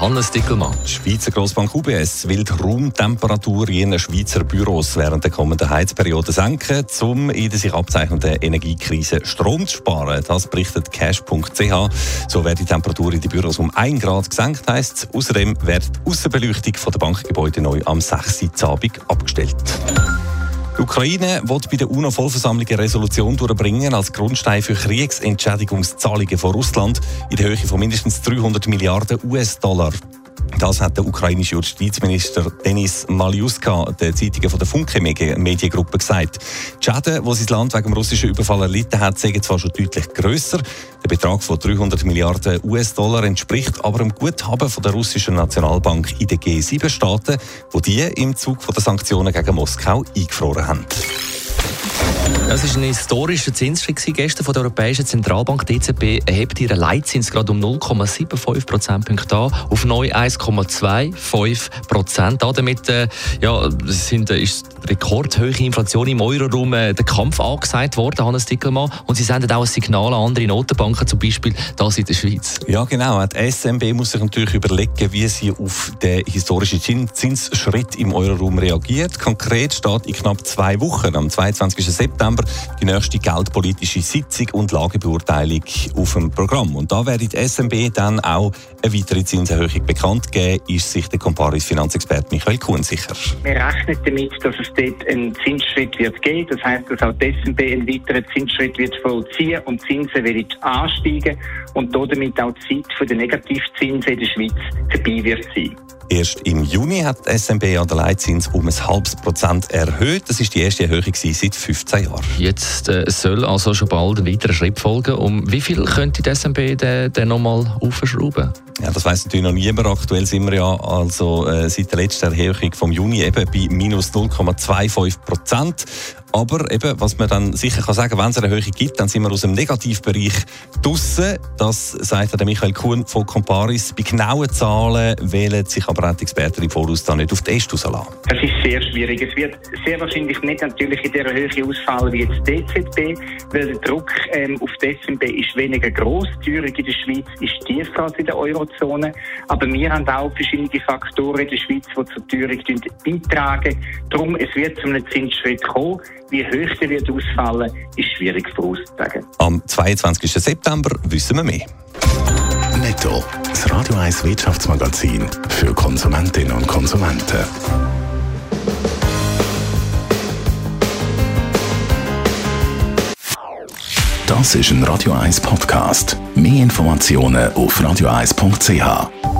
Hannes Dickelmann. Die Schweizer Grossbank UBS will die Raumtemperatur in ihren Schweizer Büros während der kommenden Heizperiode senken, um in der sich abzeichnenden Energiekrise Strom zu sparen. Das berichtet cash.ch. So wird die Temperatur in den Büros um 1 Grad gesenkt, heisst es. Außerdem wird die Aussenbeleuchtung der Bankgebäude neu am 6. Uhr abgestellt. Die Ukraine will bei der UNO-Vollversammlung eine Resolution durchbringen als Grundstein für Kriegsentschädigungszahlungen von Russland in der Höhe von mindestens 300 Milliarden US-Dollar. Das hat der ukrainische Justizminister Denis Maljuska der Zeitungen von der Funke Mediengruppe gesagt. Die Schäden, die sein Land wegen dem russischen Überfall erlitten hat, sind zwar schon deutlich grösser. Der Betrag von 300 Milliarden US-Dollar entspricht aber dem Guthaben von der russischen Nationalbank in den G7-Staaten, wo die im Zug der Sanktionen gegen Moskau eingefroren haben. Das ist ein historischer Zinsschritt gestern von der Europäischen Zentralbank. Die EZB erhebt ihren Leitzins gerade um 0,75 Prozentpunkte an auf neu 1,25 Prozent. Damit äh, ja, sind, äh, ist rekordhohe Inflation im Euroraum äh, der Kampf angesagt worden, Hannes Dickelmann. Und sie senden auch ein Signal an andere Notenbanken, zum Beispiel das in der Schweiz. Ja, genau. Die SMB muss sich natürlich überlegen, wie sie auf den historischen Zinsschritt im Euroraum reagiert. Konkret steht in knapp zwei Wochen, am 22. September September die nächste geldpolitische Sitzung und Lagebeurteilung auf dem Programm. Und da werde die SMB dann auch eine weitere Zinserhöhung bekannt geben, ist sich der Comparis Finanzexperte Michael Kuhn sicher. Wir rechnen damit, dass es dort einen Zinsschritt wird geben. Das heißt, dass auch die SMB einen weiteren Zinsschritt wird vollziehen und Zinsen werden ansteigen und damit auch die Zeit der Negativzinsen in der Schweiz vorbei wird sein. Erst im Juni hat die SMB an der Leitzins um ein halbes Prozent erhöht. Das ist die erste Erhöhung seit 15 Jahren. Jetzt äh, soll also schon bald ein weiterer Schritt folgen. Um wie viel könnte die SMB denn, denn nochmal aufschrauben? Ja, das weiß natürlich noch niemand. Aktuell sind wir ja also äh, seit der letzten Erhöhung vom Juni eben bei minus 0,25 Prozent. Aber eben, was man dann sicher kann sagen, wenn es eine Erhöhung gibt, dann sind wir aus dem Negativbereich draussen. Das sagt der Michael Kuhn von Comparis. Bei genauen Zahlen wählen sich aber auch die Experten im Voraus da nicht auf die Äste. Das ist sehr schwierig. Es wird sehr wahrscheinlich nicht natürlich in dieser Höhe ausfallen wie jetzt die EZB, weil der Druck ähm, auf die SNB ist weniger groß. Die Teuerung in der Schweiz ist tiefer als in der Eurozone. Aber wir haben auch verschiedene Faktoren in der Schweiz, die zur Teuerung beitragen. Darum, es wird zu einem Zinsschritt kommen. Wie hoch der wird ausfallen, ist schwierig vorauszusagen. Am 22. September wissen wir mehr. Netto, das Radio 1 Wirtschaftsmagazin für Konsumentinnen und Konsumenten. Das ist ein Radio 1 Podcast. Mehr Informationen auf radio1.ch.